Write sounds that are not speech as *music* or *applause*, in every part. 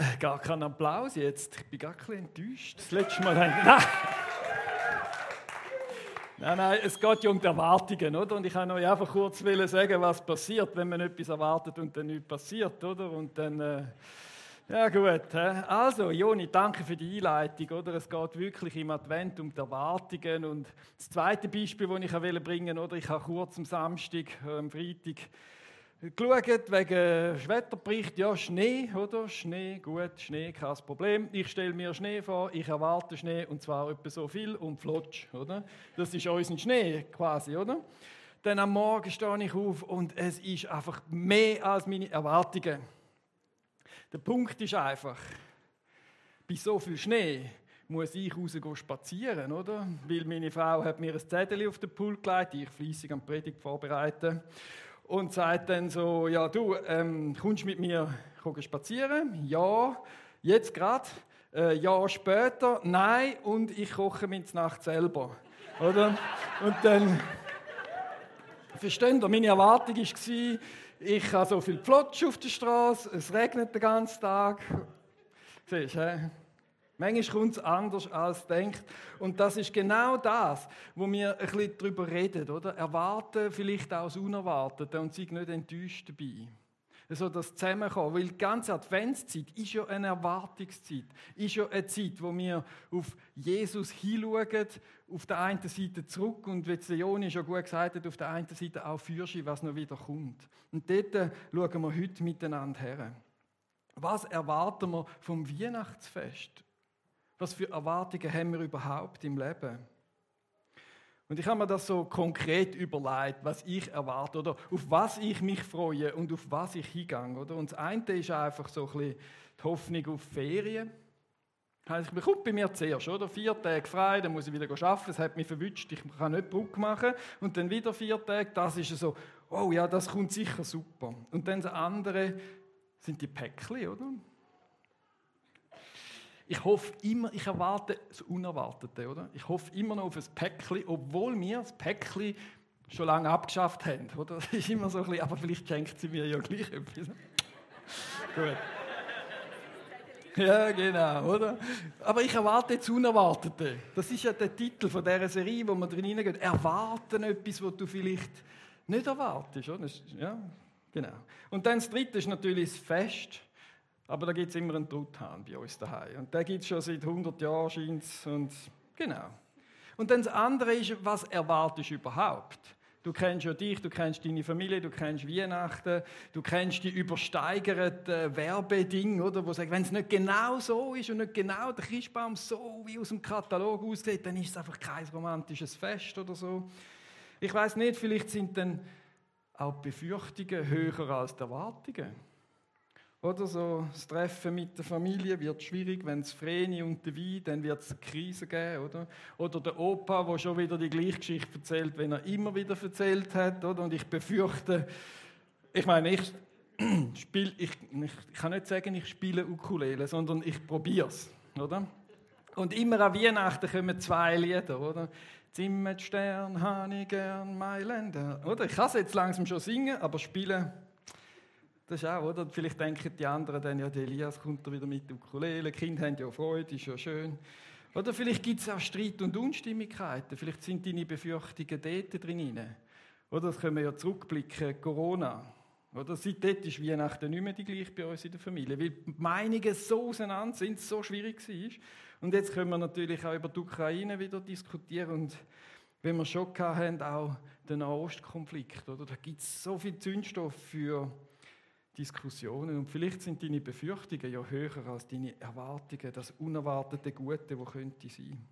Äh, gar kein Applaus jetzt. Ich bin gar ein bisschen enttäuscht. Das letzte Mal. *laughs* Nein! Nein, nein, es geht ja um die Erwartungen, oder? Und ich kann euch einfach kurz sagen, was passiert, wenn man etwas erwartet und dann nichts passiert, oder? Und dann, äh, ja gut. Also, Joni, danke für die Einleitung, oder? Es geht wirklich im Advent um die Erwartungen. Und das zweite Beispiel, das ich bringen wollte, oder? Ich habe kurz am Samstag, äh, am Freitag, geschaut wegen Wetterbericht, ja, Schnee, oder? Schnee, gut, Schnee, kein Problem. Ich stelle mir Schnee vor, ich erwarte Schnee und zwar etwa so viel und flotsch, oder? Das ist unser Schnee quasi, oder? Dann am Morgen stehe ich auf und es ist einfach mehr als meine Erwartungen. Der Punkt ist einfach, bei so viel Schnee muss ich rausgehen spazieren, oder? Weil meine Frau hat mir ein Zettel auf den Pool gelegt, die ich fleissig am Predigt vorbereite und sagt dann so, ja du, ähm, kommst mit mir spazieren? Ja, jetzt gerade. Äh, ja, später? Nein, und ich koche mir Nacht selber. Oder? Und dann, versteht ihr, meine Erwartung war, ich habe so viel Flotsch auf der Straße, es regnet den ganzen Tag. Siehst du, Manchmal kommt es anders als denkt. Und das ist genau das, wo wir ein bisschen darüber reden, oder? Erwarten vielleicht auch das Unerwartete und sind nicht enttäuscht dabei. So das Zusammenkommen. Weil die ganze Adventszeit ist ja eine Erwartungszeit. Ist ja eine Zeit, wo wir auf Jesus hinschauen, auf der einen Seite zurück und wie Leoni schon gut gesagt hat, auf der einen Seite auch Fürschi, was noch wieder kommt. Und dort schauen wir heute miteinander her. Was erwarten wir vom Weihnachtsfest? Was für Erwartungen haben wir überhaupt im Leben? Und ich habe mir das so konkret überlegt, was ich erwarte oder auf was ich mich freue und auf was ich hingehe. Oder? Und das eine ist einfach so ein bisschen die Hoffnung auf Ferien. Also ich bekomme bei mir zuerst, oder? Vier Tage frei, dann muss ich wieder arbeiten, es hat mich verwünscht, ich kann nicht Druck machen. Und dann wieder vier Tage, das ist so, oh ja, das kommt sicher super. Und dann das andere sind die Päckchen, oder? Ich hoffe immer, ich erwarte das Unerwartete, oder? Ich hoffe immer noch auf ein Päckchen, obwohl wir das Päckchen schon lange abgeschafft haben, oder? Das *laughs* ist immer so ein bisschen, aber vielleicht schenkt sie mir ja gleich etwas. *laughs* Gut. Ja, genau, oder? Aber ich erwarte das Unerwartete. Das ist ja der Titel von dieser Serie, wo man drin hineingeht. Erwarten etwas, was du vielleicht nicht erwartest, oder? Ja, genau. Und dann das Dritte ist natürlich das Fest. Aber da gibt es immer einen Truthahn bei uns daheim. Und der gibt es schon seit 100 Jahren, scheint Und genau. Und dann das andere ist, was erwartest du überhaupt? Du kennst ja dich, du kennst deine Familie, du kennst Weihnachten, du kennst die übersteigerten Werbedinge, oder? Wo sagen, wenn es nicht genau so ist und nicht genau der Christbaum so wie aus dem Katalog aussieht, dann ist es einfach kein romantisches Fest oder so. Ich weiß nicht, vielleicht sind dann auch die Befürchtungen höher als die Erwartungen. Oder so, das Treffen mit der Familie wird schwierig, wenn es Vreni und der Wein, dann wird es Krise geben, oder? Oder der Opa, der schon wieder die gleiche Geschichte erzählt, wenn er immer wieder erzählt hat, oder? Und ich befürchte, ich meine, ich *clears throat* spiele, ich, ich, kann nicht sagen, ich spiele Ukulele, sondern ich probiere es, oder? Und immer an Weihnachten kommen zwei Lieder, oder? Zimmerstern, habe ich gern, Mailänder, oder? Ich kann es jetzt langsam schon singen, aber spielen das ist auch, oder? Vielleicht denken die anderen dann, ja, der Elias kommt da wieder mit Ukulele, die Kinder haben ja Freude, ist ja schön. Oder vielleicht gibt es auch Streit und Unstimmigkeiten, vielleicht sind deine Befürchtungen dort drin. Oder das können wir ja zurückblicken, Corona. Oder seitdem ist Weihnachten nicht mehr die gleiche bei uns in der Familie, weil die Meinungen so auseinander sind, so schwierig war. Und jetzt können wir natürlich auch über die Ukraine wieder diskutieren und wenn wir schon hatten, auch den Nahostkonflikt. Oder? Da gibt es so viel Zündstoff für Diskussionen. Und vielleicht sind deine Befürchtungen ja höher als deine Erwartungen, das unerwartete Gute, wo könnte sein.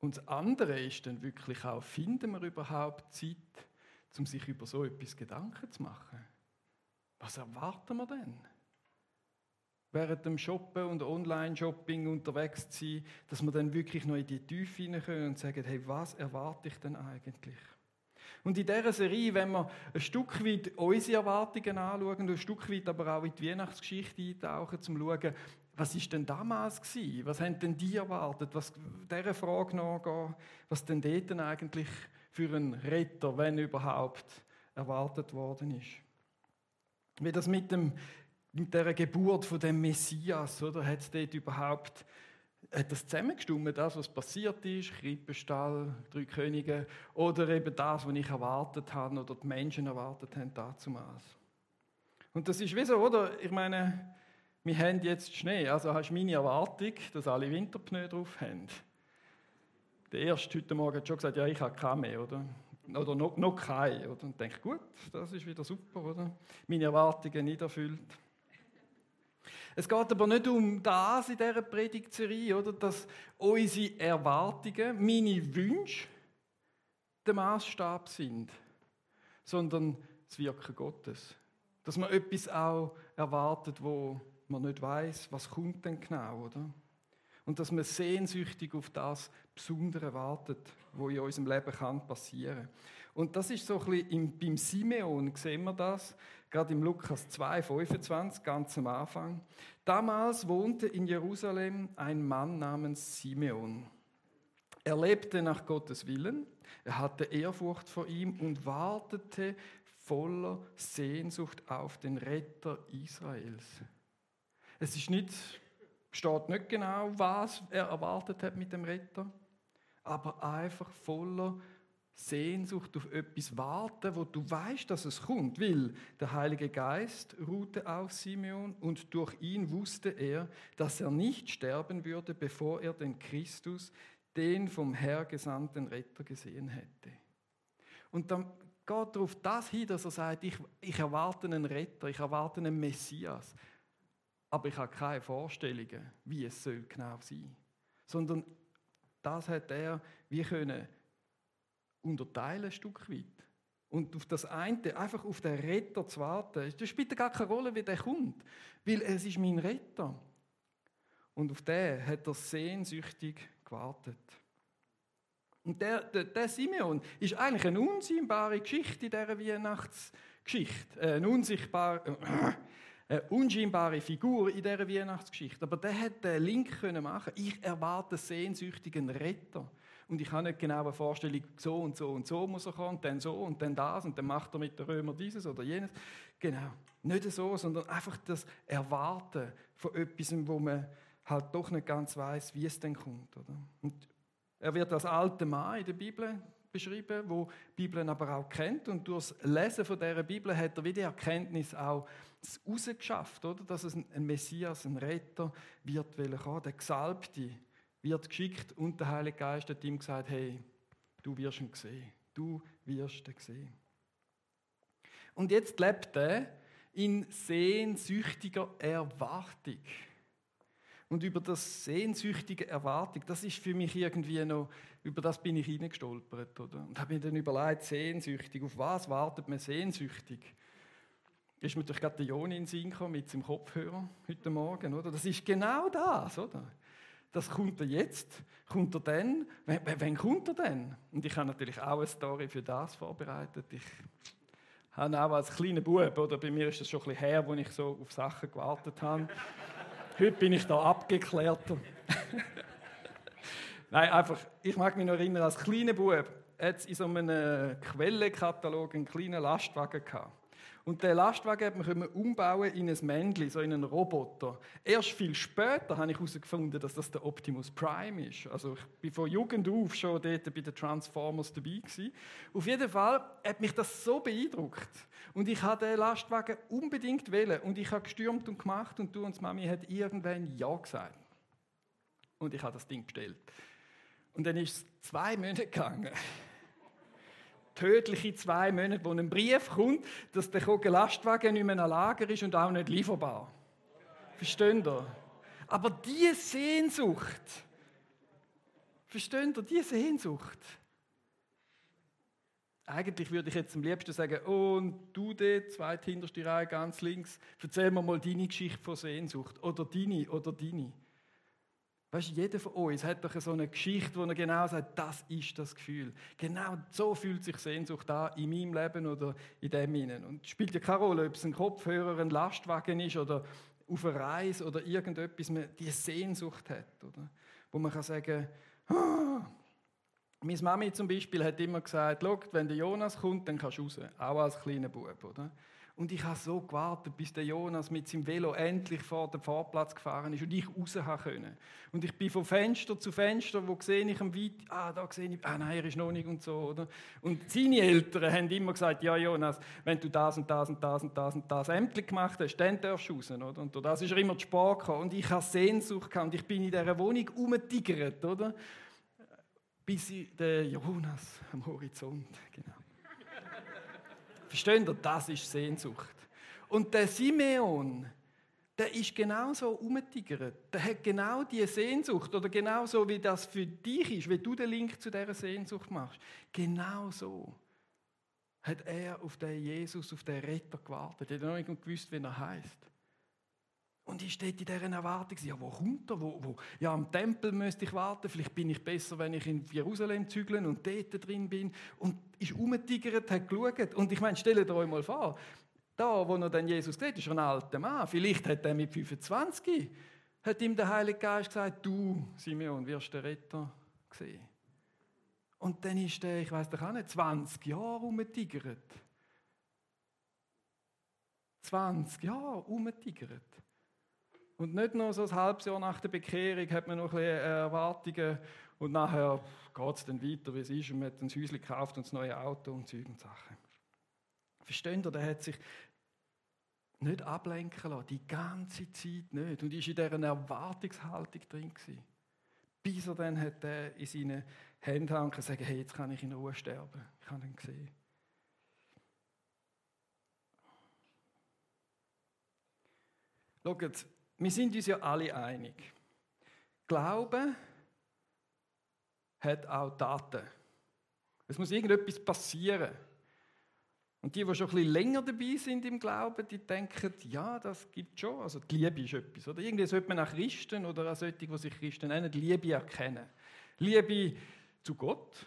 Und das andere ist dann wirklich auch, finden wir überhaupt Zeit, um sich über so etwas Gedanken zu machen? Was erwarten wir denn? Während dem Shoppen und Online-Shopping unterwegs zu sein, dass wir dann wirklich noch in die Tiefe hinein können und sagen, hey, was erwarte ich denn eigentlich? Und in dieser Serie, wenn wir ein Stück weit unsere Erwartungen anschauen und ein Stück weit aber auch in die Weihnachtsgeschichte eintauchen, um zu schauen, was ist denn damals gewesen? Was haben denn die erwartet? Was dieser Frage nachgehen, was denn dort eigentlich für einen Retter, wenn überhaupt, erwartet worden ist. Wie das mit dem mit der Geburt von dem Messias, oder? Hat es dort überhaupt hat das zusammengestimmt, das, was passiert ist, Krippenstall, drei Könige, oder eben das, was ich erwartet habe oder die Menschen erwartet haben damals. Und das ist wie so, oder? Ich meine, wir haben jetzt Schnee, also hast du meine Erwartung, dass alle Winterpneu drauf haben. Der erste heute Morgen hat schon gesagt, ja, ich habe keine mehr, oder? Oder noch, noch keine, oder? Und denke, gut, das ist wieder super, oder? Meine Erwartungen nicht erfüllt. Es geht aber nicht um das in dieser Predigtserie, oder? Dass unsere Erwartungen, meine Wünsche der Maßstab sind, sondern das Wirken Gottes. Dass man etwas auch erwartet, wo man nicht weiß, was kommt denn genau, oder? Und dass man sehnsüchtig auf das Besondere wartet, wo in unserem Leben kann passieren. Und das ist so ein bisschen im, beim Simeon sehen wir das, gerade im Lukas 2, 25, ganz am Anfang. Damals wohnte in Jerusalem ein Mann namens Simeon. Er lebte nach Gottes Willen, er hatte Ehrfurcht vor ihm und wartete voller Sehnsucht auf den Retter Israels. Es ist nicht, steht nicht genau, was er erwartet hat mit dem Retter, aber einfach voller Sehnsucht Sehnsucht auf etwas warten, wo du weißt, dass es kommt, weil der Heilige Geist ruhte auf Simeon und durch ihn wusste er, dass er nicht sterben würde, bevor er den Christus, den vom Herr gesandten Retter gesehen hätte. Und dann geht er auf das hin, dass er sagt, ich, ich erwarte einen Retter, ich erwarte einen Messias, aber ich habe keine Vorstellungen, wie es soll genau sein, sondern das hat er wie können unterteilen, ein Stück weit. Und auf das eine, einfach auf den Retter zu warten, das spielt gar keine Rolle, wie der kommt, weil es ist mein Retter. Und auf den hat er sehnsüchtig gewartet. Und der, der, der Simeon ist eigentlich eine unsichtbare Geschichte in dieser Weihnachtsgeschichte. Äh, eine, unsichtbare, *coughs* eine unscheinbare Figur in dieser Weihnachtsgeschichte. Aber der hat den Link machen Ich erwarte sehnsüchtig einen Retter. Und ich habe nicht genau eine Vorstellung, so und so und so muss er kommen, dann so und dann das und dann macht er mit den Römern dieses oder jenes. Genau. Nicht so, sondern einfach das Erwarten von etwas, wo man halt doch nicht ganz weiß, wie es denn kommt. Oder? Und er wird als alter Mann in der Bibel beschrieben, wo die Bibel aber auch kennt. Und durch das Lesen von dieser Bibel hat er wieder die Erkenntnis auch rausgeschafft, oder? dass es ein Messias, ein Retter wird kommen, der Gesalbte, wird geschickt und der Heilige Geist hat ihm gesagt, hey, du wirst ihn sehen. Du wirst ihn sehen. Und jetzt lebt er in sehnsüchtiger Erwartung. Und über das sehnsüchtige Erwartung, das ist für mich irgendwie noch, über das bin ich hineingestolpert, oder? Und habe mir dann überlegt, sehnsüchtig, auf was wartet man sehnsüchtig? Ist mir natürlich gerade der Joni in den Sinn gekommen mit seinem Kopfhörer heute Morgen, oder? Das ist genau das, oder? Das kommt er jetzt, kommt er dann, wann, wann kommt er denn? Und ich habe natürlich auch eine Story für das vorbereitet. Ich habe auch als kleiner Bub, oder bei mir ist es schon ein bisschen her, wo ich so auf Sachen gewartet habe. *laughs* Heute bin ich da abgeklärter. *laughs* Nein, einfach, ich mag mich noch erinnern, als kleiner Bub hat es in so einem Quellenkatalog einen kleinen Lastwagen gehabt. Und der Lastwagen hat man umbauen in ein Männchen, so in einen Roboter. Erst viel später habe ich herausgefunden, dass das der Optimus Prime ist. Also ich bin von Jugend auf schon dort bei den Transformers dabei gewesen. Auf jeden Fall hat mich das so beeindruckt. Und ich habe den Lastwagen unbedingt wählen. Und ich habe gestürmt und gemacht und du und die Mami hat irgendwann Ja gesagt. Und ich habe das Ding bestellt. Und dann ist es zwei Monate gegangen tödliche zwei Monate, wo ein Brief kommt, dass der Lastwagen nicht mehr ein Lager ist und auch nicht lieferbar. Versteht ihr? Aber diese Sehnsucht, versteht ihr, diese Sehnsucht, eigentlich würde ich jetzt am liebsten sagen, oh, und du dort, zweithinterste Reihe ganz links, erzähl mir mal deine Geschichte von Sehnsucht. Oder deine, oder deine. Weißt du, jeder von uns hat doch so eine Geschichte, wo er genau sagt, das ist das Gefühl. Genau so fühlt sich Sehnsucht an in meinem Leben oder in dem hinein. Und es spielt ja keine Rolle, ob es ein Kopfhörer, ein Lastwagen ist oder auf einer Reise oder irgendetwas, man die Sehnsucht hat. Oder? Wo man kann sagen, ah, Meine Mami zum Beispiel hat immer gesagt, wenn der Jonas kommt, dann kannst du raus. Auch als kleiner Bub, oder? Und ich habe so gewartet, bis der Jonas mit seinem Velo endlich vor den Fahrplatz gefahren ist und ich raus können. Und ich bin von Fenster zu Fenster, wo sehe ich am weit, ah, da sehe ich, ah nein, er ist noch nicht und so, oder? Und seine Eltern haben immer gesagt, ja Jonas, wenn du das und das und das und das und das endlich gemacht hast, dann darfst du raus, oder? Und das ist er immer zu spät. Und ich habe Sehnsucht gehabt und ich bin in dieser Wohnung umgetigert, oder? Bis der Jonas am Horizont, genau. Versteht ihr? Das ist Sehnsucht. Und der Simeon, der ist genauso umgetigert. Der hat genau diese Sehnsucht. Oder genauso wie das für dich ist, wie du den Link zu dieser Sehnsucht machst. Genau so hat er auf den Jesus, auf den Retter gewartet. Er hat noch nicht gewusst, wie er heißt. Und ich stehe in dieser Erwartung, ja, wo kommt er? Wo, wo? Ja, am Tempel müsste ich warten, vielleicht bin ich besser, wenn ich in Jerusalem zügle und dort drin bin. Und ist umgetigert, hat geschaut. Und ich meine, stellt euch mal vor, da, wo er dann Jesus sieht, ist ein alter Mann. Vielleicht hat er mit 25, hat ihm der Heilige Geist gesagt, du, Simeon, wirst der Retter sehen. Und dann ist er, ich weiß doch auch nicht, 20 Jahre umgetigert. 20 Jahre umgetigert. Und nicht nur so ein halbes Jahr nach der Bekehrung hat man noch ein bisschen Erwartungen und nachher geht es dann weiter, wie es ist und man hat ein Häuschen gekauft und das neue Auto und Zeug und Sachen. Versteht ihr, der hat sich nicht ablenken lassen, die ganze Zeit nicht. Und ist in dieser Erwartungshaltung drin gewesen. Bis er dann hat er in seinen Händen und sagen, hey, jetzt kann ich in Ruhe sterben. Ich habe ihn gesehen. Schaut, wir sind uns ja alle einig. Glaube hat auch Daten. Es muss irgendetwas passieren. Und die, die schon ein bisschen länger dabei sind im Glauben, die denken, ja, das gibt schon. Also die Liebe ist etwas. Oder irgendwie sollte man auch Christen oder auch solche, die sich Christen nennen, die Liebe erkennen. Liebe zu Gott,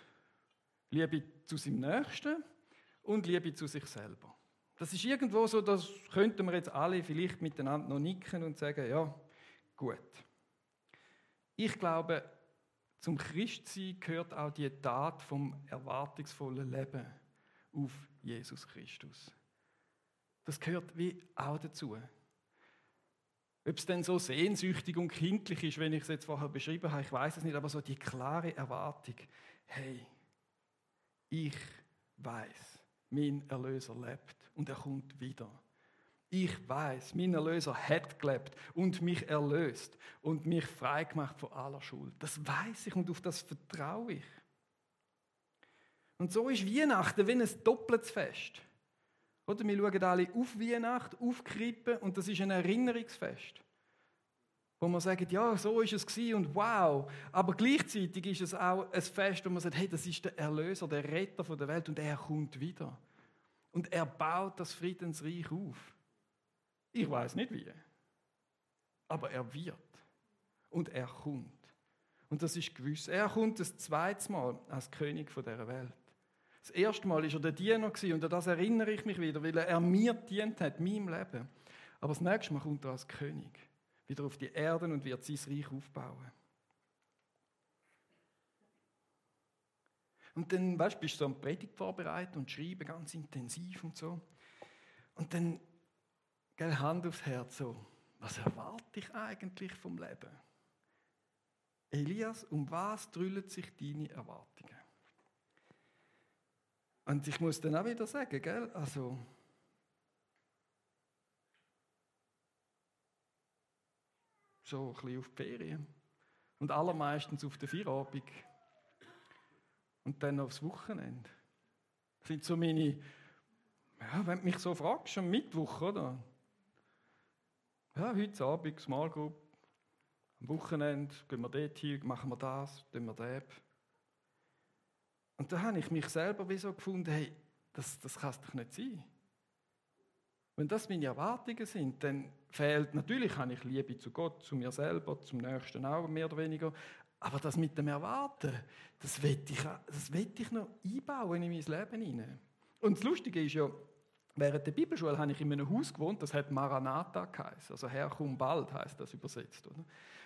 Liebe zu seinem Nächsten und Liebe zu sich selber. Das ist irgendwo so, das könnten wir jetzt alle vielleicht miteinander noch nicken und sagen, ja, gut. Ich glaube, zum Christsein gehört auch die Tat vom erwartungsvollen Leben auf Jesus Christus. Das gehört wie auch dazu. Ob es denn so sehnsüchtig und kindlich ist, wenn ich es jetzt vorher beschrieben habe, ich weiß es nicht, aber so die klare Erwartung, hey, ich weiß, mein Erlöser lebt und er kommt wieder. Ich weiß, mein Erlöser hat gelebt und mich erlöst und mich frei gemacht von aller Schuld. Das weiß ich und auf das vertraue ich. Und so ist Weihnachten wie ein doppeltes Fest. Oder wir schauen alle auf Weihnachten, auf Krippe und das ist ein Erinnerungsfest. Wo man sagt, ja, so ist es gewesen und wow. Aber gleichzeitig ist es auch ein Fest, wo man sagt, hey, das ist der Erlöser, der Retter der Welt und er kommt wieder. Und er baut das Friedensreich auf. Ich weiß nicht wie. Aber er wird. Und er kommt. Und das ist gewiss. Er kommt das zweite Mal als König dieser Welt. Das erste Mal war er der Diener und an das erinnere ich mich wieder, weil er mir dient hat, meinem Leben. Aber das nächste Mal kommt er als König wieder auf die Erde und wird sein Reich aufbauen. Und dann, weißt du, bist du so am Predigt vorbereitet und schreiben ganz intensiv und so. Und dann, gell, Hand aufs Herz, so, was erwarte ich eigentlich vom Leben? Elias, um was drüllen sich deine Erwartungen? Und ich muss dann auch wieder sagen, gell, also, so ein bisschen auf die Ferien. Und allermeistens auf den Feierabend und dann aufs Wochenende. Das sind so meine, ja, wenn du mich so fragst, am Mittwoch, oder? Ja, heute Abend, Small Group. Am Wochenende gehen wir dort hin, machen wir das, tun wir das. Und da habe ich mich selber wie so gefunden, hey, das, das kann es doch nicht sein. Wenn das meine Erwartungen sind, dann fehlt, natürlich habe ich Liebe zu Gott, zu mir selber, zum Nächsten auch, mehr oder weniger, aber das mit dem Erwarten, das will ich, das will ich noch einbauen in mein Leben hinein. Und das Lustige ist ja, während der Bibelschule habe ich in einem Haus gewohnt, das hat Maranatha geheißen. Also Herr, komm bald heißt das übersetzt. Oder?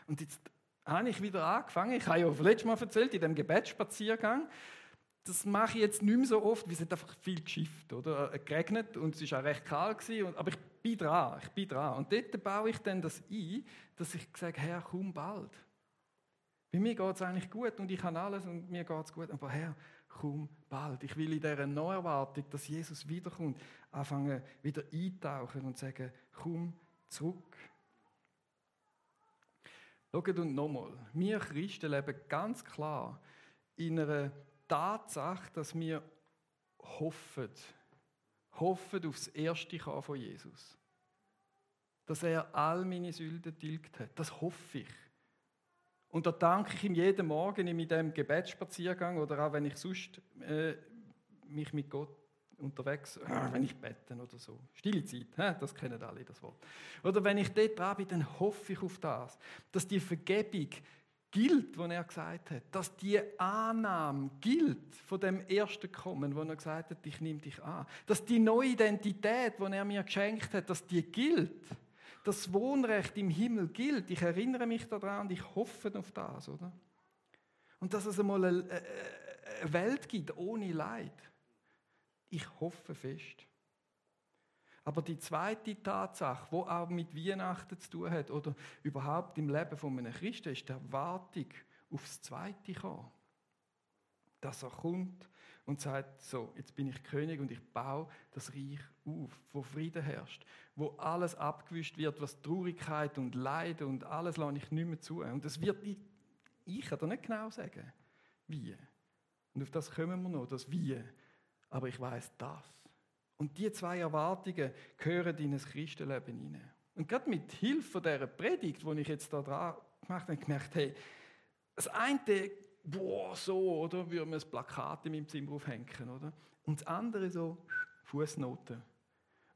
Und jetzt habe ich wieder angefangen. Ich habe ja letztes Mal erzählt, in dem Gebetsspaziergang. Das mache ich jetzt nicht mehr so oft, weil es hat einfach viel geschifft, oder? Äh, geregnet und es war auch recht kalt. Gewesen, aber ich bin dran, ich bin dran. Und dort baue ich dann das ein, dass ich sage, Herr, komm bald. Bei mir geht es eigentlich gut und ich habe alles und mir geht es gut. Aber Herr, komm bald. Ich will in dieser Neuerwartung, dass Jesus wiederkommt, anfangen, wieder eintauchen und sagen, komm zurück. Schaut und nochmal, wir Christen leben ganz klar in einer Tatsache, dass wir hoffen, hoffen auf das erste Kommen von Jesus. Dass er all meine Sünden tilgt hat. Das hoffe ich. Und da danke ich ihm jeden Morgen in meinem Gebetsspaziergang oder auch wenn ich sonst äh, mich mit Gott unterwegs, äh, wenn ich bete oder so. Stille Zeit, hä? das kennen alle das Wort. Oder wenn ich dort dran bin, dann hoffe ich auf das, dass die Vergebung gilt, was er gesagt hat, dass die Annahme gilt von dem ersten Kommen, wo er gesagt hat, ich nehme dich an, dass die neue Identität, die er mir geschenkt hat, dass die gilt das Wohnrecht im Himmel gilt. Ich erinnere mich daran und ich hoffe auf das, oder? Und dass es einmal eine, Welt gibt ohne Leid. Ich hoffe fest. Aber die zweite Tatsache, wo auch mit Weihnachten zu tun hat oder überhaupt im Leben von einem Christen, ist die Erwartung aufs Zweite kommen. Dass er kommt und sagt, so, jetzt bin ich König und ich baue das Reich auf, wo Frieden herrscht, wo alles abgewischt wird, was Traurigkeit und Leid und alles lasse ich nicht mehr zu. Und das wird, ich, ich kann da nicht genau sagen, wie. Und auf das kommen wir noch, das Wie. Aber ich weiß das. Und die zwei Erwartungen gehören in ein Christenleben hinein. Und gerade mit Hilfe dieser Predigt, die ich jetzt da dran gemacht habe, gemerkt, hey, das eine boah, so, oder? Würde man ein Plakat in meinem Zimmer aufhängen, oder? Und das andere so, Fußnoten.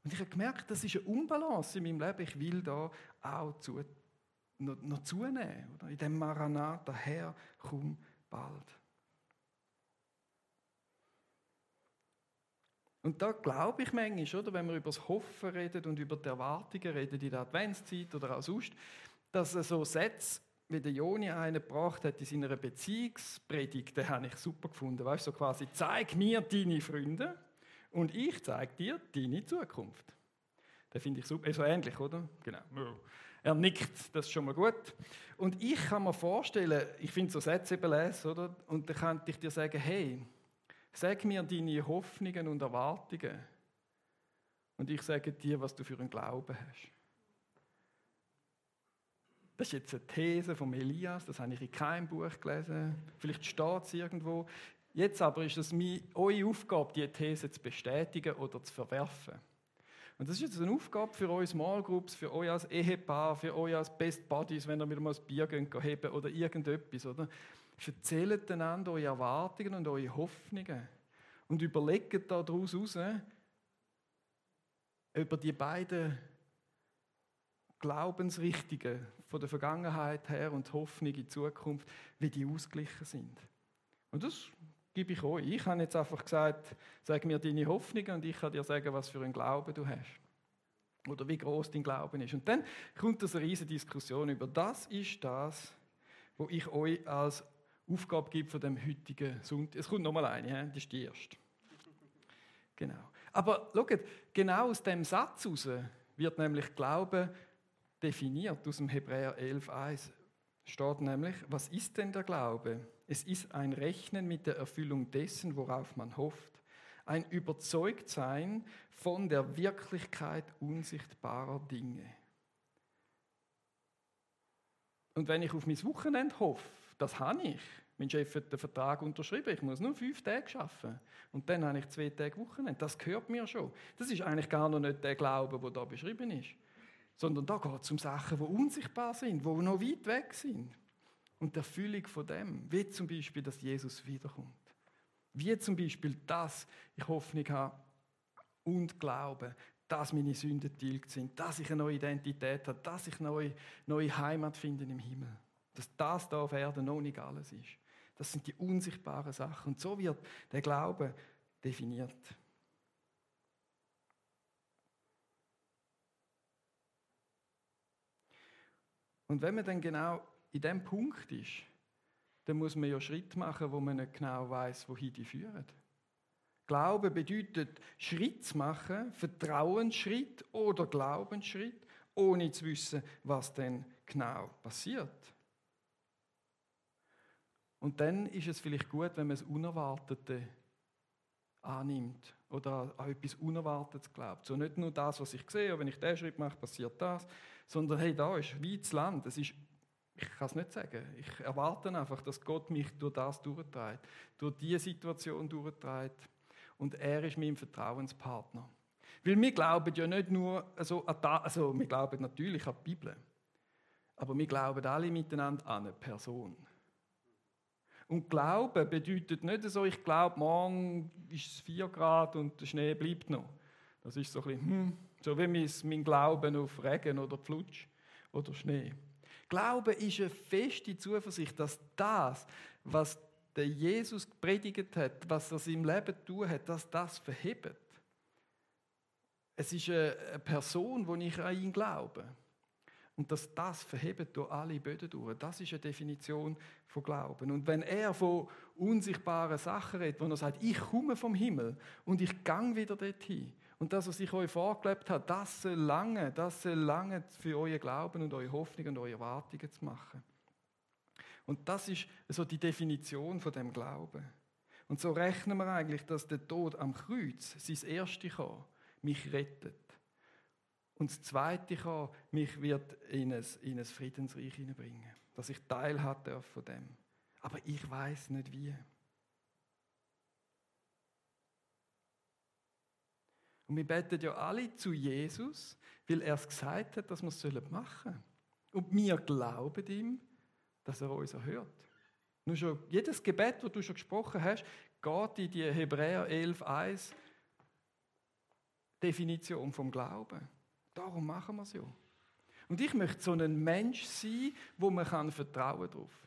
Und ich habe gemerkt, das ist eine Unbalance in meinem Leben. Ich will da auch zu, noch, noch zunehmen, oder? In dem Maranatha, Herr, komm bald. Und da glaube ich manchmal, oder, wenn wir über das Hoffen reden und über die Erwartungen reden in der Adventszeit oder auch sonst, dass so Sätze wie der Joni einen gebracht hat in seiner Beziehungspredigt, den habe ich super gefunden. Weißt du, so quasi, zeig mir deine Freunde und ich zeige dir deine Zukunft. Den finde ich super, so ähnlich, oder? Genau. Er nickt, das ist schon mal gut. Und ich kann mir vorstellen, ich finde so Sätze eben lesen, oder? Und dann könnte ich dir sagen, hey, sag mir deine Hoffnungen und Erwartungen. Und ich sage dir, was du für einen Glauben hast. Das ist jetzt eine These von Elias, das habe ich in keinem Buch gelesen. Vielleicht steht es irgendwo. Jetzt aber ist es eure Aufgabe, diese These zu bestätigen oder zu verwerfen. Und das ist jetzt eine Aufgabe für euch Small Groups, für euch als Ehepaar, für euch als Best Buddies, wenn ihr wieder mal ein Bier gehen, heben oder irgendetwas. Oder? Erzählt einander eure Erwartungen und eure Hoffnungen. Und überlegt daraus heraus, über die beiden Glaubensrichtungen von der Vergangenheit her und Hoffnung in die Zukunft, wie die ausgeglichen sind. Und das gebe ich euch. Ich habe jetzt einfach gesagt, sag mir deine Hoffnungen und ich kann dir sagen, was für einen Glauben du hast. Oder wie groß dein Glauben ist. Und dann kommt das eine riesige Diskussion über das ist das, wo ich euch als Aufgabe gebe von dem heutigen Sonntag. Es kommt nochmal eine, das ist die erste. Genau. Aber schaut, genau aus dem Satz heraus wird nämlich Glauben definiert aus dem Hebräer 11.1 steht nämlich, was ist denn der Glaube? Es ist ein Rechnen mit der Erfüllung dessen, worauf man hofft. Ein Überzeugtsein von der Wirklichkeit unsichtbarer Dinge. Und wenn ich auf mein Wochenende hoffe, das habe ich. Mein Chef hat den Vertrag unterschrieben, ich muss nur fünf Tage arbeiten. Und dann habe ich zwei Tage Wochenende. Das gehört mir schon. Das ist eigentlich gar noch nicht der Glaube, der da beschrieben ist sondern da geht es um Sachen, die unsichtbar sind, die noch weit weg sind. Und der Erfüllung von dem, wie zum Beispiel, dass Jesus wiederkommt. Wie zum Beispiel, dass ich Hoffnung habe und Glaube, dass meine Sünden tilgt sind, dass ich eine neue Identität habe, dass ich eine neue, neue Heimat finde im Himmel. Dass das da auf Erden noch nicht alles ist. Das sind die unsichtbaren Sachen. Und so wird der Glaube definiert. Und wenn man dann genau in dem Punkt ist, dann muss man ja Schritt machen, wo man nicht genau weiß, wohin die führen. Glaube bedeutet Schritt zu machen, Vertrauensschritt oder Glaubensschritt, ohne zu wissen, was denn genau passiert. Und dann ist es vielleicht gut, wenn man das Unerwartete annimmt oder an etwas Unerwartetes glaubt. So nicht nur das, was ich sehe, wenn ich diesen Schritt mache, passiert das, sondern hey, da ist weites Land. Es ist, ich kann es nicht sagen. Ich erwarte einfach, dass Gott mich durch das durchtreibt, durch diese Situation durchtreibt. Und er ist mein Vertrauenspartner. Weil wir glauben ja nicht nur also, also wir glauben natürlich an die Bibel, aber wir glauben alle miteinander an eine Person. Und Glauben bedeutet nicht so, ich glaube, morgen ist es 4 Grad und der Schnee bleibt noch. Das ist so ein bisschen, hm, so wie mein Glauben auf Regen oder Flutsch oder Schnee. Glauben ist eine feste Zuversicht, dass das, was der Jesus predigt hat, was er im Leben tun hat, dass das verhebt. Es ist eine Person, wo ich an ihn glaube. Und dass das verhebt durch alle Böden durch. Das ist eine Definition von Glauben. Und wenn er von unsichtbaren Sachen redet, wo er sagt, ich komme vom Himmel und ich gang wieder dorthin. Und das, was ich euch vorgelebt habe, das soll lange, das soll lange für euer Glauben und eure Hoffnung und eure Erwartungen zu machen. Und das ist so die Definition von dem Glauben. Und so rechnen wir eigentlich, dass der Tod am Kreuz, sein erste kam, mich rettet. Und das Zweite kann mich wird in ein, in ein Friedensreich hineinbringen, dass ich Teil hatte von dem. Aber ich weiß nicht wie. Und wir beten ja alle zu Jesus, weil er es gesagt hat, dass wir es machen sollen. Und wir glauben ihm, dass er uns erhört. Nur schon jedes Gebet, das du schon gesprochen hast, geht in die Hebräer 11,1 Definition vom Glauben. Darum machen wir es ja. Und ich möchte so ein Mensch sein, wo man kann vertrauen drauf.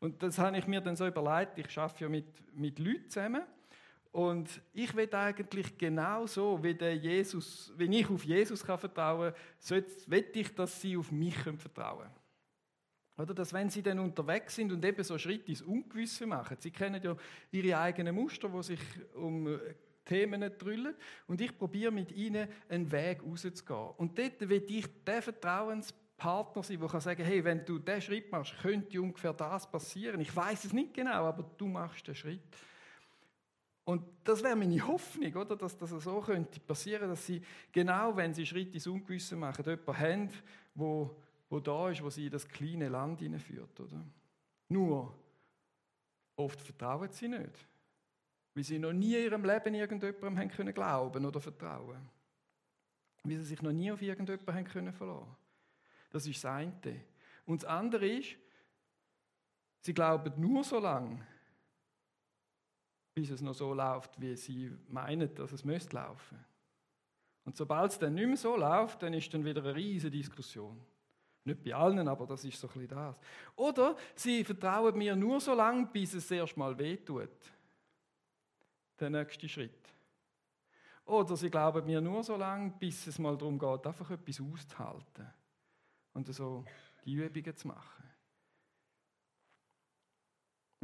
Und das habe ich mir dann so überlegt. Ich arbeite ja mit, mit Leuten zusammen. Und ich will eigentlich genau so, wie, der Jesus, wenn ich auf Jesus kann vertrauen kann, will ich, dass sie auf mich vertrauen können. Oder dass wenn sie dann unterwegs sind und eben so Schritte ins Ungewisse machen, sie kennen ja ihre eigenen Muster, wo sich um Themen drüllen. Und ich probiere mit ihnen einen Weg rauszugehen. Und dort will ich der Vertrauenspartner sein, der kann sagen, hey, wenn du diesen Schritt machst, könnte ungefähr das passieren. Ich weiß es nicht genau, aber du machst den Schritt. Und das wäre meine Hoffnung, oder? dass das so könnte passieren, dass sie genau, wenn sie Schritte ins Ungewisse machen, jemanden haben, wo, wo da ist, wo sie in das kleine Land hineinführt. Oder? Nur, oft vertrauen sie nicht. Weil sie noch nie in ihrem Leben irgendjemandem haben können glauben oder vertrauen. Weil sie sich noch nie auf irgendjemanden haben können verlassen. Das ist das eine. Und das andere ist, sie glauben nur so lange, bis es noch so läuft, wie sie meinen, dass es müsste laufen. Und sobald es dann nicht mehr so läuft, dann ist dann wieder eine riesige Diskussion. Nicht bei allen, aber das ist so ein bisschen das. Oder sie vertrauen mir nur so lange, bis es erst mal wehtut der nächste Schritt. Oder sie glauben mir nur so lange, bis es mal darum geht, einfach etwas auszuhalten und so die Übungen zu machen.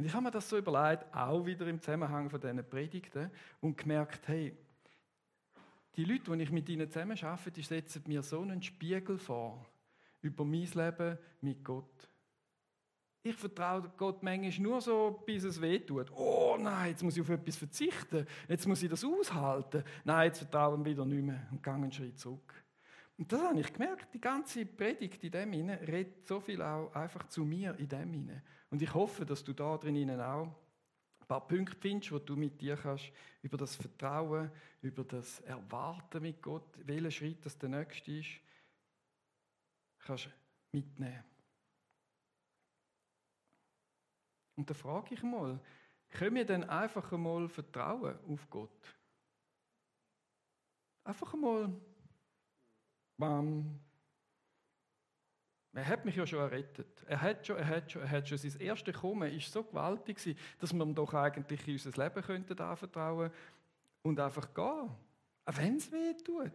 Und ich habe mir das so überlegt, auch wieder im Zusammenhang von diesen Predigten und gemerkt, hey, die Leute, die ich mit ihnen zusammen arbeite, die setzen mir so einen Spiegel vor über mein Leben mit Gott. Ich vertraue Gott manchmal nur so, bis es weh tut. Oh nein, jetzt muss ich auf etwas verzichten. Jetzt muss ich das aushalten. Nein, jetzt vertrauen wir wieder nicht mehr und gehen einen Schritt zurück. Und das habe ich gemerkt. Die ganze Predigt in dem hinein redet so viel auch einfach zu mir in dem hinein. Und ich hoffe, dass du da drin auch ein paar Punkte findest, wo du mit dir kannst über das Vertrauen, über das Erwarten mit Gott, welcher Schritt das der nächste ist, kannst mitnehmen. Und da frage ich mal, können wir denn einfach einmal vertrauen auf Gott? Einfach einmal, bam. Er hat mich ja schon errettet. Er hat schon, er hat schon, er hat schon. Sein erstes Kommen ist so gewaltig dass wir ihm doch eigentlich in unser Leben könnten anvertrauen und einfach gehen. Auch wenn es weh tut.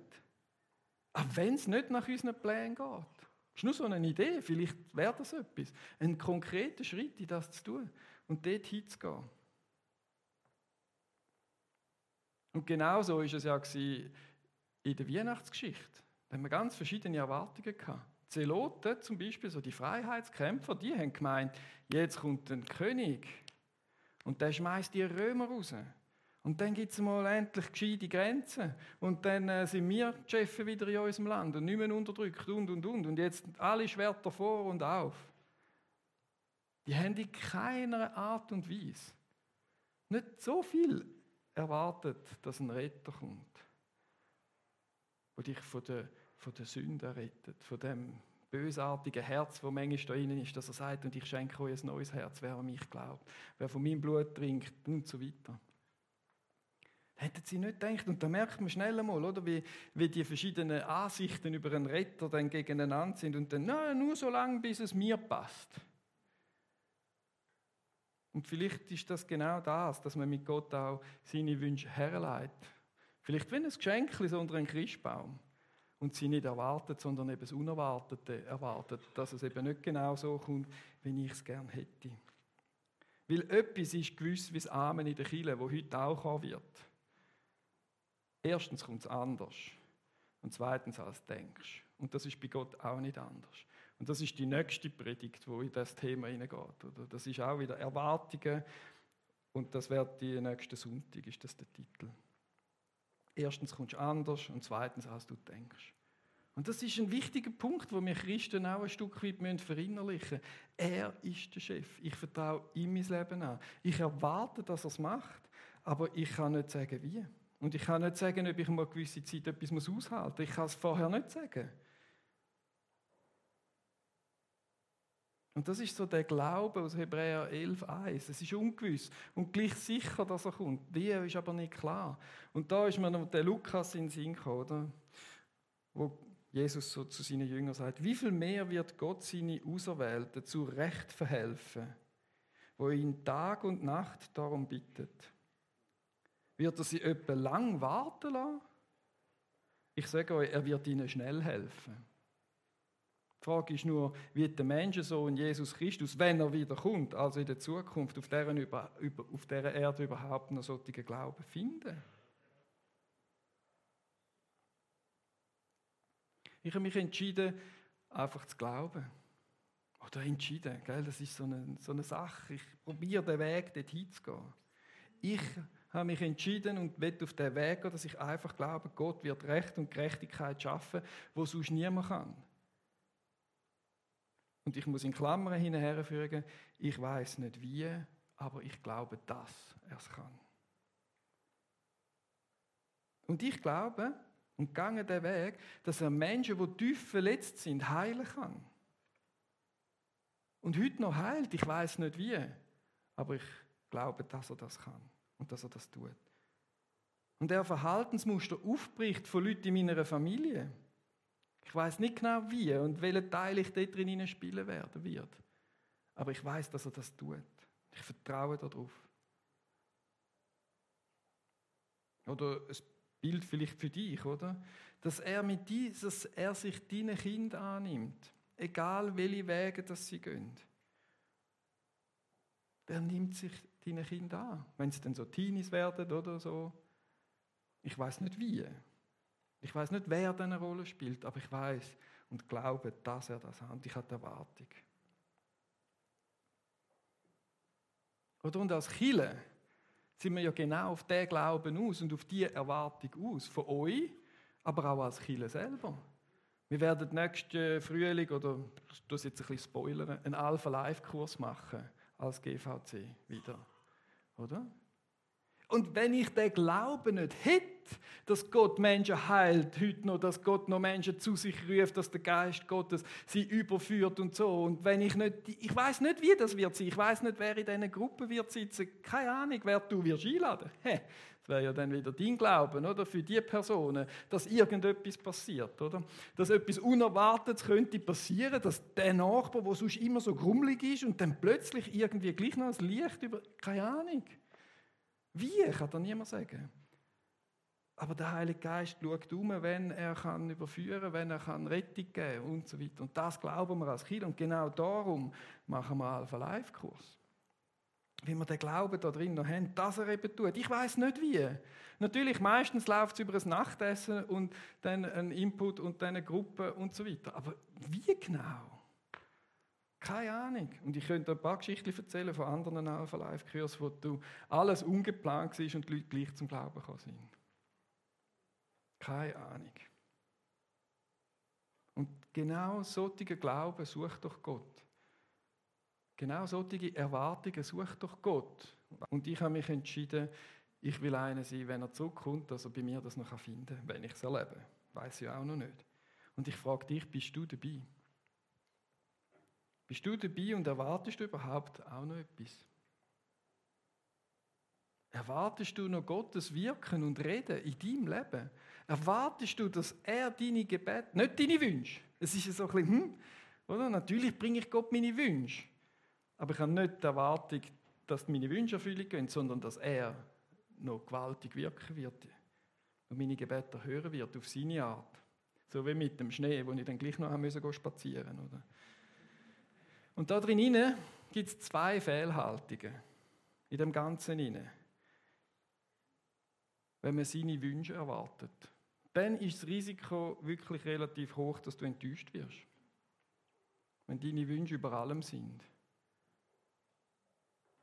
Auch wenn es nicht nach unseren Plänen geht. Das ist nur so eine Idee, vielleicht wäre das etwas. Ein konkreter Schritt in das zu tun und dort hinzugehen. Und genauso war es ja in der Weihnachtsgeschichte. Haben wir ganz verschiedene Erwartungen gehabt. Zeloten zum Beispiel, so die Freiheitskämpfer, die haben gemeint, jetzt kommt ein König und der schmeißt die Römer raus. Und dann gibt es mal endlich gescheite Grenzen. Und dann äh, sind wir die Chefs wieder in unserem Land und nicht mehr unterdrückt und und und. Und jetzt alle Schwerter vor und auf. Die haben in keiner Art und Weise nicht so viel erwartet, dass ein Retter kommt, der dich von der, von der Sünde rettet, von dem bösartigen Herz, das manchmal da innen ist, dass er sagt, und ich schenke euch ein neues Herz, wer an mich glaubt, wer von meinem Blut trinkt und so weiter. Hätten sie nicht gedacht. Und da merkt man schnell einmal, oder, wie, wie die verschiedenen Ansichten über einen Retter dann gegeneinander sind. Und dann, na, nur so lange, bis es mir passt. Und vielleicht ist das genau das, dass man mit Gott auch seine Wünsche herleitet. Vielleicht wie ein Geschenk unter einen Christbaum. Und sie nicht erwartet, sondern eben das Unerwartete erwartet. Dass es eben nicht genau so kommt, wie ich es gerne hätte. Weil etwas ist gewiss wie das Amen in der Kirche, wo heute auch kommen wird. Erstens kommt es anders. Und zweitens als du denkst. Und das ist bei Gott auch nicht anders. Und das ist die nächste Predigt, wo in das Thema hineingeht. Das ist auch wieder Erwartungen. Und das wird die nächste Sonntag, ist das der Titel. Erstens kommst du anders und zweitens, als du denkst. Und das ist ein wichtiger Punkt, wo wir Christen auch ein Stück weit verinnerlichen müssen. Er ist der Chef. Ich vertraue ihm mein Leben an. Ich erwarte, dass er es macht, aber ich kann nicht sagen, wie. Und ich kann nicht sagen, ob ich mal eine gewisse Zeit etwas aushalten muss. Ich kann es vorher nicht sagen. Und das ist so der Glaube aus Hebräer 11,1. Es ist ungewiss und gleich sicher, dass er kommt. Wie ist aber nicht klar. Und da ist mir noch der Lukas in den Sinn gekommen, oder? wo Jesus so zu seinen Jüngern sagt: Wie viel mehr wird Gott seine Auserwählten zu Recht verhelfen, wo ihn Tag und Nacht darum bittet? Wird er sie etwa lang warten lassen? Ich sage euch, er wird ihnen schnell helfen. Die Frage ist nur, wird der Menschensohn Jesus Christus, wenn er wieder kommt, also in der Zukunft, auf dieser, über, auf dieser Erde überhaupt noch solchen Glauben finden? Ich habe mich entschieden, einfach zu glauben. Oder entschieden, gell? das ist so eine, so eine Sache. Ich probiere den Weg, dorthin zu gehen. Ich habe mich entschieden und will auf den Weg gehen, dass ich einfach glaube, Gott wird Recht und Gerechtigkeit schaffen, wo sonst niemand kann. Und ich muss in Klammern hinherfügen, ich weiß nicht wie, aber ich glaube, dass er es kann. Und ich glaube und gehe den Weg, dass er Menschen, die tief verletzt sind, heilen kann. Und heute noch heilt, ich weiß nicht wie, aber ich glaube, dass er das kann und dass er das tut. Und er Verhaltensmuster aufbricht von Leuten in meiner Familie. Ich weiß nicht genau wie und welchen Teil ich dort drin spielen werden wird. Aber ich weiß, dass er das tut. Ich vertraue darauf. Oder ein Bild vielleicht für dich, oder? Dass er mit dieses, er sich deine Kind annimmt, egal welche Wege das sie gehen. Der nimmt sich deine Kinder an, wenn sie dann so Teenies werden oder so. Ich weiß nicht wie. Ich weiß nicht, wer diese Rolle spielt, aber ich weiß und glaube, dass er das hat. Und ich habe die Erwartung. Oder und als Chile sind wir ja genau auf den Glauben aus und auf die Erwartung aus. Von euch, aber auch als Chile selber. Wir werden nächsten Frühling, oder ich tue jetzt ein bisschen spoilern, einen Alpha-Live-Kurs machen als GVC wieder. Oder? Und wenn ich den Glauben nicht hätte, dass Gott Menschen heilt, heute noch, dass Gott noch Menschen zu sich ruft, dass der Geist Gottes sie überführt und so. Und wenn ich nicht, ich weiß nicht, wie das wird sein. Ich weiß nicht, wer in diesen Gruppen wird sitzen. Keine Ahnung, wer du wirst einladen. Hey, das wäre ja dann wieder dein Glauben, oder? Für die Personen, dass irgendetwas passiert, oder? Dass etwas Unerwartetes könnte passieren, dass der Nachbar, der sonst immer so grummelig ist und dann plötzlich irgendwie gleich noch das Licht über, keine Ahnung. Wie, kann da niemand sagen. Aber der Heilige Geist schaut um, wenn er kann überführen, wenn er kann Rettung geben und so weiter. Und das glauben wir als Kind. Und genau darum machen wir Alpha Life Kurs. Wie wir den Glauben da drin noch haben, dass er eben tut. Ich weiß nicht wie. Natürlich, meistens läuft es über ein Nachtessen und dann ein Input und dann eine Gruppe und so weiter. Aber wie genau? Keine Ahnung. Und ich könnte ein paar Geschichten erzählen von anderen Alpha Life Kursen, wo du alles ungeplant war und die Leute gleich zum Glauben gekommen sind. Keine Ahnung. Und genau solche Glauben sucht doch Gott. Genau solche Erwartungen sucht doch Gott. Und ich habe mich entschieden, ich will einer sein, wenn er zurückkommt, dass er bei mir das noch finden kann, wenn ich es erlebe. Weiß ich auch noch nicht. Und ich frage dich, bist du dabei? Bist du dabei und erwartest du überhaupt auch noch etwas? Erwartest du noch Gottes Wirken und Reden in deinem Leben? Erwartest du, dass er deine Gebete, nicht deine Wünsche, es ist ja so ein bisschen, hm, oder? Natürlich bringe ich Gott meine Wünsche, aber ich habe nicht die Erwartung, dass meine Wünsche erfüllen gehen, sondern dass er noch gewaltig wirken wird und meine Gebete hören wird auf seine Art. So wie mit dem Schnee, wo ich dann gleich noch haben spazieren oder? Und da drin gibt es zwei Fehlhaltungen in dem Ganzen. Rein. Wenn man seine Wünsche erwartet dann ist das Risiko wirklich relativ hoch, dass du enttäuscht wirst. Wenn deine Wünsche über allem sind.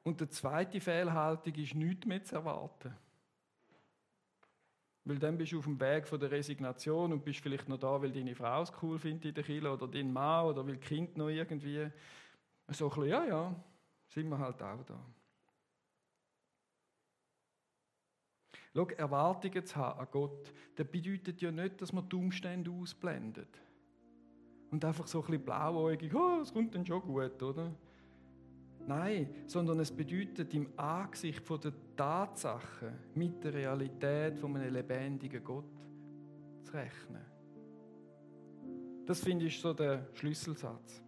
Und die zweite Fehlhaltung ist, nichts mehr zu erwarten. Weil dann bist du auf dem Weg von der Resignation und bist vielleicht noch da, weil deine Frau es cool findet in der Kirche oder dein Mann oder weil Kind noch irgendwie so ein bisschen, ja, ja, sind wir halt auch da. Schau, Erwartungen zu haben an Gott, das bedeutet ja nicht, dass man die Umstände ausblendet. Und einfach so ein bisschen blauäugig, oh, es kommt dann schon gut, oder? Nein, sondern es bedeutet im Angesicht von der Tatsachen mit der Realität von einem lebendigen Gott zu rechnen. Das finde ich so der Schlüsselsatz.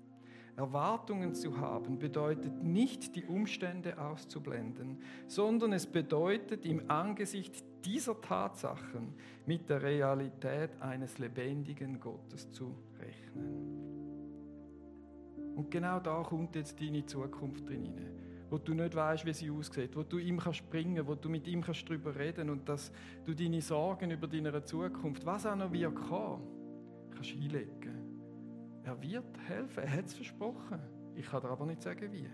Erwartungen zu haben bedeutet nicht, die Umstände auszublenden, sondern es bedeutet im Angesicht dieser Tatsachen mit der Realität eines lebendigen Gottes zu rechnen. Und genau da kommt jetzt deine Zukunft drin wo du nicht weißt, wie sie aussieht, wo du ihm kannst springen, wo du mit ihm kannst darüber reden und dass du deine Sorgen über deine Zukunft, was auch noch wird kommen, kannst einlegen. Er wird helfen, er hat es versprochen. Ich kann dir aber nicht sagen, wie.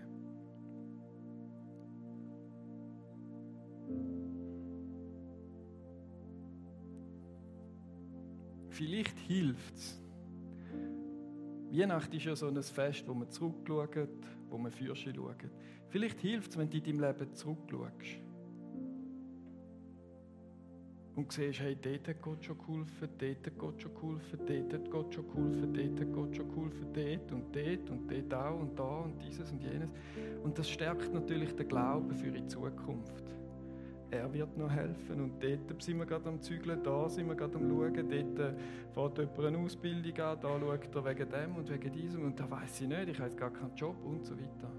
Vielleicht hilft es. Weihnachten ist ja so ein Fest, wo man zurückschaut, wo man für sich schaut. Vielleicht hilft es, wenn du in deinem Leben zurückschaust und siehst, hey, dort hat Gott schon geholfen, dort hat Gott schon geholfen, dort hat Gott schon geholfen, dort hat Gott schon geholfen, dort und dort und dort auch und da und dieses und jenes. Und das stärkt natürlich den Glauben für die Zukunft. Er wird noch helfen und dort sind wir gerade am Zügeln, da sind wir gerade am Schauen, dort fährt jemand eine Ausbildung an, da schaut er wegen dem und wegen diesem und da weiß ich nicht, ich habe gar keinen Job und so weiter.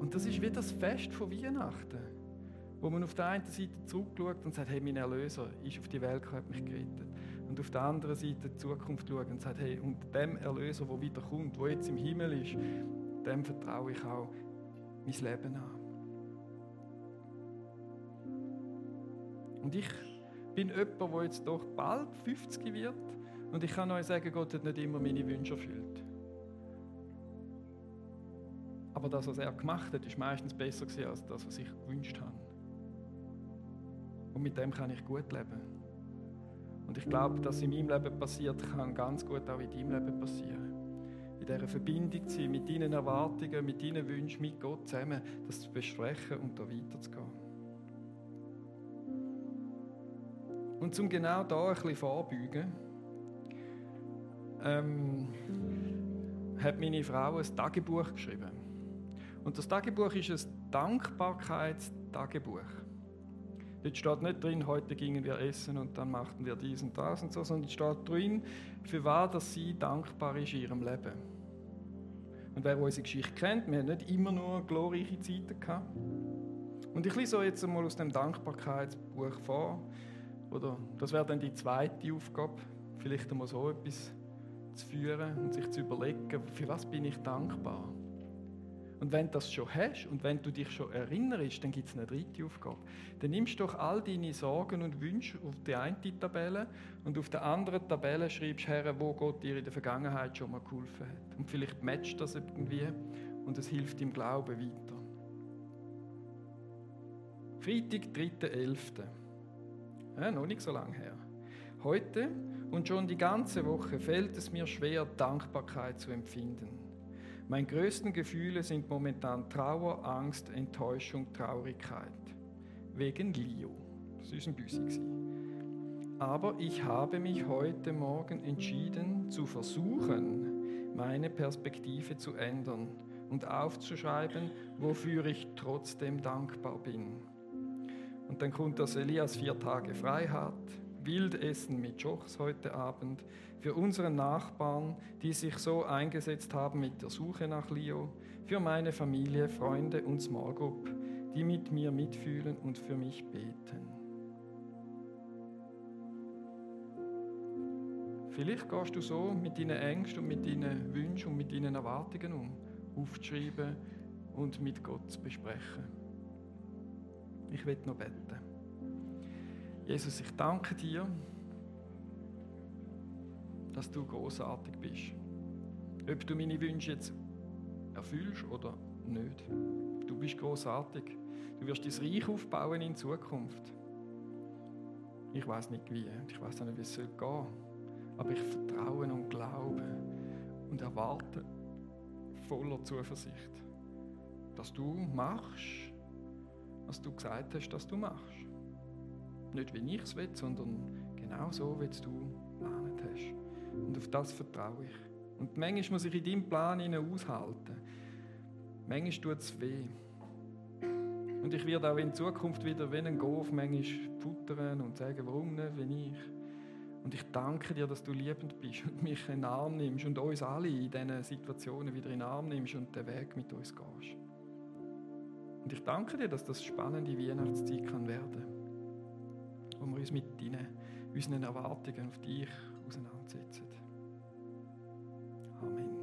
Und das ist wie das Fest von Weihnachten wo man auf der einen Seite zurückschaut und sagt, hey, mein Erlöser ist auf die Welt gekommen, hat mich gerettet. Und auf der anderen Seite die Zukunft schaut und sagt, hey, und dem Erlöser, der wieder kommt, der jetzt im Himmel ist, dem vertraue ich auch mein Leben an. Und ich bin jemand, der jetzt doch bald 50 wird und ich kann euch sagen, Gott hat nicht immer meine Wünsche erfüllt. Aber das, was er gemacht hat, ist meistens besser als das, was ich gewünscht habe. Und mit dem kann ich gut leben. Und ich glaube, dass in meinem Leben passiert, kann ganz gut auch in deinem Leben passieren. In dieser Verbindung zu sein, mit deinen Erwartungen, mit deinen Wünschen, mit Gott zusammen, das zu besprechen und da weiterzugehen. Und zum genau da ein bisschen vorbeugen, ähm, hat meine Frau ein Tagebuch geschrieben. Und das Tagebuch ist ein Dankbarkeitstagebuch. Dort steht nicht drin, heute gingen wir essen und dann machten wir dies und das und so, sondern es steht drin, für was dass sie dankbar ist in ihrem Leben. Und wer unsere Geschichte kennt, wir haben nicht immer nur glorreiche Zeiten gehabt. Und ich lese euch jetzt einmal aus dem Dankbarkeitsbuch vor. Oder das wäre dann die zweite Aufgabe, vielleicht einmal so etwas zu führen und sich zu überlegen, für was bin ich dankbar? Und wenn du das schon hast und wenn du dich schon erinnerst, dann gibt es eine dritte Aufgabe. Dann nimmst du doch all deine Sorgen und Wünsche auf die eine Tabelle und auf der anderen Tabelle schreibst her, wo Gott dir in der Vergangenheit schon mal geholfen hat. Und vielleicht matcht das irgendwie und es hilft im Glauben weiter. Freitag, 3.11. Ja, noch nicht so lange her. Heute und schon die ganze Woche fällt es mir schwer, Dankbarkeit zu empfinden. Meine größten Gefühle sind momentan Trauer, Angst, Enttäuschung, Traurigkeit. Wegen Leo. Das ist ein Büsi. Aber ich habe mich heute Morgen entschieden, zu versuchen, meine Perspektive zu ändern und aufzuschreiben, wofür ich trotzdem dankbar bin. Und dann kommt, dass Elias vier Tage frei hat, Wildessen mit Jochs heute Abend, für unsere Nachbarn, die sich so eingesetzt haben mit der Suche nach Leo, für meine Familie, Freunde und Small Group, die mit mir mitfühlen und für mich beten. Vielleicht gehst du so mit deinen Ängsten und mit deinen Wünschen und mit deinen Erwartungen um, aufzuschreiben und mit Gott zu besprechen. Ich will noch beten. Jesus, ich danke dir, dass du großartig bist. Ob du meine Wünsche jetzt erfüllst oder nicht. Du bist großartig. Du wirst dein Reich aufbauen in Zukunft. Ich weiß nicht wie, ich weiß nicht, wie es gehen soll. Aber ich vertraue und glaube und erwarte voller Zuversicht, dass du machst, was du gesagt hast, dass du machst. Nicht wie ich es will, sondern genau so, wie du geplant hast. Und auf das vertraue ich. Und manchmal muss ich in deinem Plan aushalten. Manchmal tut es weh. Und ich werde auch in Zukunft wieder wie ein Golf manchmal futtern und sagen, warum nicht, wenn ich. Und ich danke dir, dass du liebend bist und mich in den Arm nimmst und uns alle in diesen Situationen wieder in den Arm nimmst und den Weg mit uns gehst. Und ich danke dir, dass das spannende Weihnachtszeit kann werden wir uns mit deinen, unseren Erwartungen auf dich auseinandersetzen. Amen.